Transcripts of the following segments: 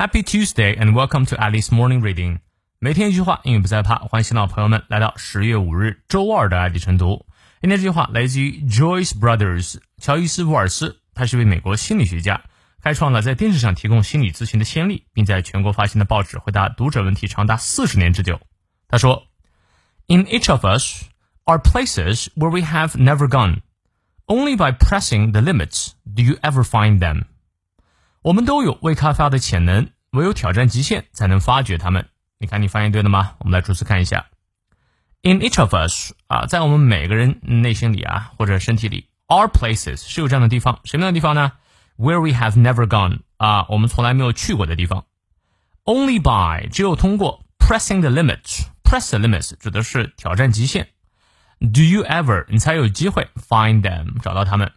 Happy Tuesday and welcome to Alice Morning Reading。每天一句话，英语不再怕。欢迎新老朋友们来到十月五日周二的爱迪晨读。今天这句话来自于 Joyce Brothers，乔伊斯·沃尔斯，他是位美国心理学家，开创了在电视上提供心理咨询的先例，并在全国发行的报纸回答读者问题长达四十年之久。他说：“In each of us are places where we have never gone. Only by pressing the limits do you ever find them.” 我们都有未开发的潜能，唯有挑战极限才能发掘它们。你看，你发现对了吗？我们来逐词看一下。In each of us 啊，在我们每个人内心里啊，或者身体里，are places 是有这样的地方，什么样的地方呢？Where we have never gone 啊，我们从来没有去过的地方。Only by 只有通过 pressing the limits，press the limits 指的是挑战极限。Do you ever 你才有机会 find them 找到他们。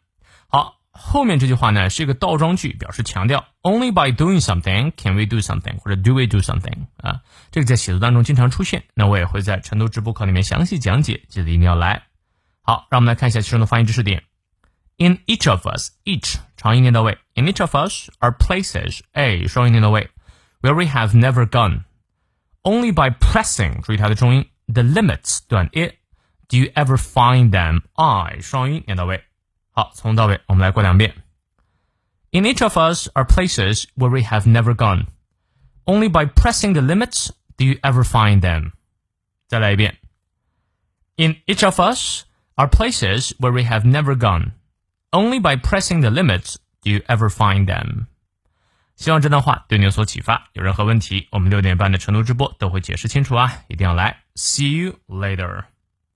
好。后面这句话呢是一个倒装句，表示强调。Only by doing something can we do something，或者 do we do something 啊？这个在写作当中经常出现。那我也会在晨读直播课里面详细讲解，记得一定要来。好，让我们来看一下其中的发音知识点。In each of us，each 长音念到位。In each of us are places，a 双音念到位，where we have never gone。Only by pressing，注意它的重音，the limits 短 it，do you ever find them？i 双音念到位。 好，从头到尾我们来过两遍。In each of us are places where we have never gone. Only by pressing the limits do you ever find them. 再来一遍。In each of us are places where we have never gone. Only by pressing the limits do you ever find them. 希望这段话对你有所启发。有任何问题，我们六点半的晨读直播都会解释清楚啊！一定要来。See you later.